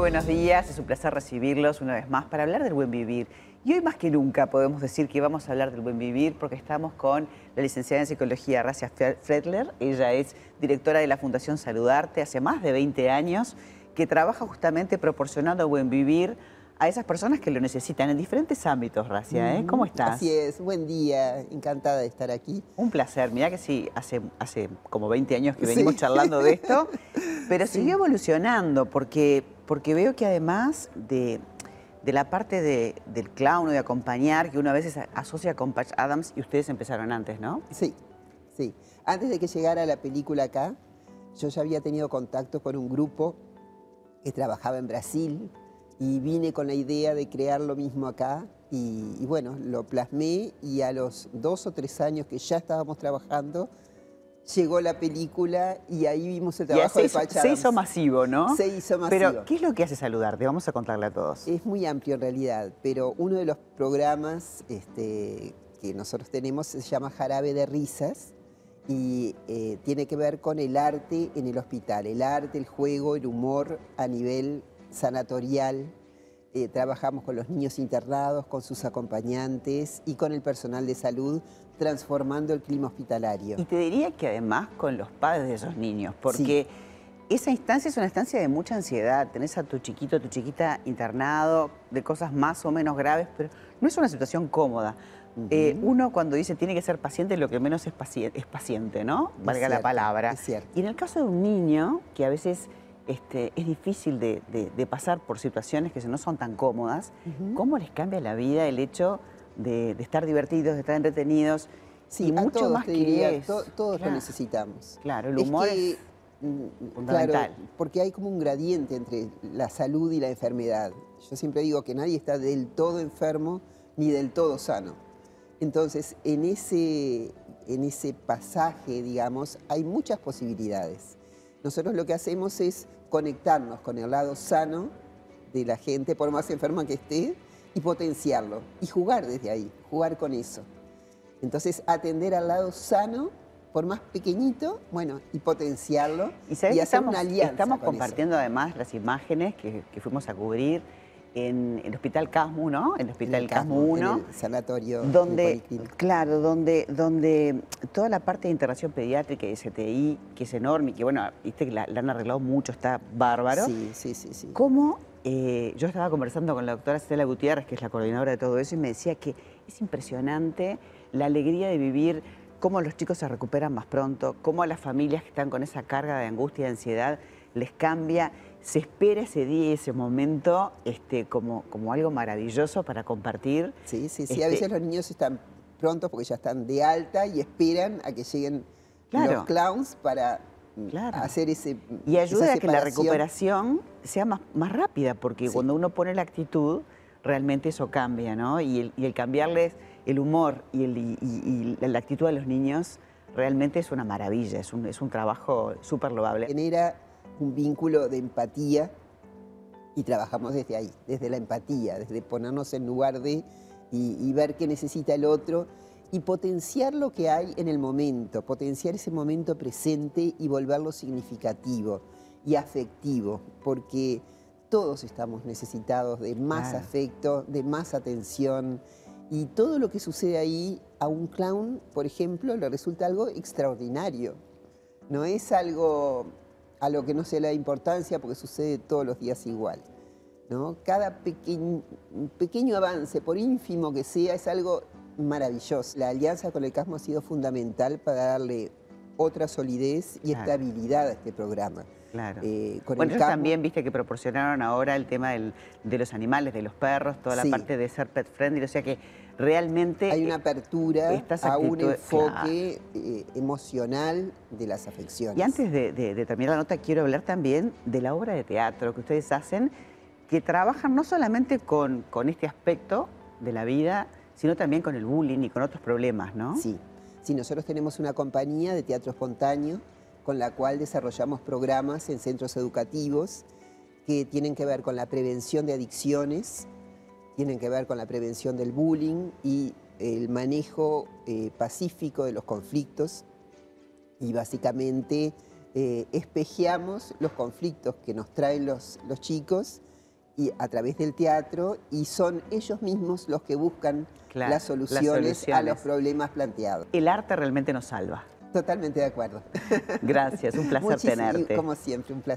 buenos días, es un placer recibirlos una vez más para hablar del buen vivir. Y hoy más que nunca podemos decir que vamos a hablar del buen vivir porque estamos con la licenciada en psicología Racia Fredler. Ella es directora de la Fundación Saludarte hace más de 20 años que trabaja justamente proporcionando buen vivir a esas personas que lo necesitan en diferentes ámbitos, Racia. ¿eh? ¿Cómo estás? Así es, buen día, encantada de estar aquí. Un placer, mira que sí, hace, hace como 20 años que venimos charlando de esto, pero siguió evolucionando porque, porque veo que además de, la parte del clown o de acompañar, que uno a veces asocia con Patch Adams y ustedes empezaron antes, ¿no? Sí, sí. Antes de que llegara la película acá, yo ya había tenido contacto con un grupo que trabajaba en Brasil, y vine con la idea de crear lo mismo acá y, bueno, lo plasmé y a los dos o tres años que ya estábamos trabajando, llegó la película y ahí vimos el trabajo de Pachá. Se hizo masivo, ¿no? Se hizo masivo. Pero, ¿qué es lo que hace saludarte? Vamos a contarle a todos. Es muy amplio en realidad, pero uno de los programas este, que nosotros tenemos se llama Jarabe de Risas y eh, tiene que ver con el arte en el hospital, el arte, el juego, el humor a nivel sanatorial. Eh, trabajamos con los niños internados, con sus acompañantes y con el personal de salud, transformando el clima hospitalario. Y te diría que además con los padres de esos niños, porque esa instancia es una instancia de mucha ansiedad. Tenés a tu chiquito, tu chiquita internado, de cosas más o menos graves, pero no es una situación cómoda. Eh, uno cuando dice tiene que ser paciente, lo que menos es paciente, es paciente ¿no? Valga la palabra. Y en el caso de un niño, que a veces este, es difícil de, pasar por situaciones que no son tan cómodas, ¿cómo les cambia la vida el hecho de, estar divertidos, de estar entretenidos? Sí, y mucho más que todos lo necesitamos. Claro, el humor es, mm, fundamental. porque hay como un gradiente entre la salud y la enfermedad. Yo siempre digo que nadie está del todo enfermo ni del todo sano. Entonces, en ese, en ese pasaje, digamos, hay muchas posibilidades. Nosotros lo que hacemos es conectarnos con el lado sano de la gente, por más enferma que esté, y potenciarlo. Y jugar desde ahí, jugar con eso. Entonces, atender al lado sano, por más pequeñito, bueno, y potenciarlo. Y, hacer estamos, una alianza. Estamos compartiendo además las imágenes que, que fuimos a cubrir en el Hospital Casmu, ¿no? En el Hospital Casmu 1. En el sanatorio. Donde, claro, donde, donde toda la parte de integración pediátrica y STI, que es enorme y que, bueno, viste que la, han arreglado mucho, está bárbaro. Sí, sí, sí. sí. ¿Cómo? Eh, yo estaba conversando con la doctora Estela Gutiérrez, que es la coordinadora de todo eso, y me decía que es impresionante la alegría de vivir cómo los chicos se recuperan más pronto, cómo a las familias que están con esa carga de angustia y de ansiedad les cambia se espera ese día, ese momento, este, como, como algo maravilloso para compartir. Sí, sí, sí. a veces este los niños están prontos porque ya están de alta y esperan a que lleguen los clowns para hacer ese. Y ayuda a que la recuperación sea más, más rápida, porque cuando uno pone la actitud, realmente eso cambia, ¿no? Y el, y el cambiarles el humor y, el, y, la actitud de los niños realmente es una maravilla, es un, es un trabajo súper loable. Genera un vínculo de empatía y trabajamos desde ahí, desde la empatía, desde ponernos en lugar de y, ver qué necesita el otro y potenciar lo que hay en el momento, potenciar ese momento presente y volverlo significativo y afectivo, porque todos estamos necesitados de más afecto, de más atención y todo lo que sucede ahí a un clown, por ejemplo, le resulta algo extraordinario. No es algo a lo que no se le da importancia porque sucede todos los días igual. ¿no? Cada pequeño avance, por ínfimo que sea, es algo maravilloso. La alianza con el CASMO ha sido fundamental para darle otra solidez y estabilidad a este programa. Claro. Eh, bueno, también, viste, que proporcionaron ahora el tema de los animales, de los perros, toda la parte de ser pet friendly, o sea que realmente... Hay una apertura a un enfoque eh, emocional de las afecciones. Y antes de, terminar la nota, quiero hablar también de la obra de teatro que ustedes hacen, que trabajan no solamente con, con este aspecto de la vida, sino también con el bullying y con otros problemas, ¿no? Sí, sí nosotros tenemos una compañía de teatro espontáneo con la cual desarrollamos programas en centros educativos que tienen que ver con la prevención de adicciones, tienen que ver con la prevención del bullying y el manejo eh, pacífico de los conflictos y básicamente eh, espejeamos los conflictos que nos traen los, los chicos y a través del teatro y son ellos mismos los que buscan Claro, las, las soluciones a los soluciones. problemas planteados. El arte realmente nos salva. Totalmente de acuerdo. Gracias, un placer Muchísimo- tenerte. Como siempre, un placer.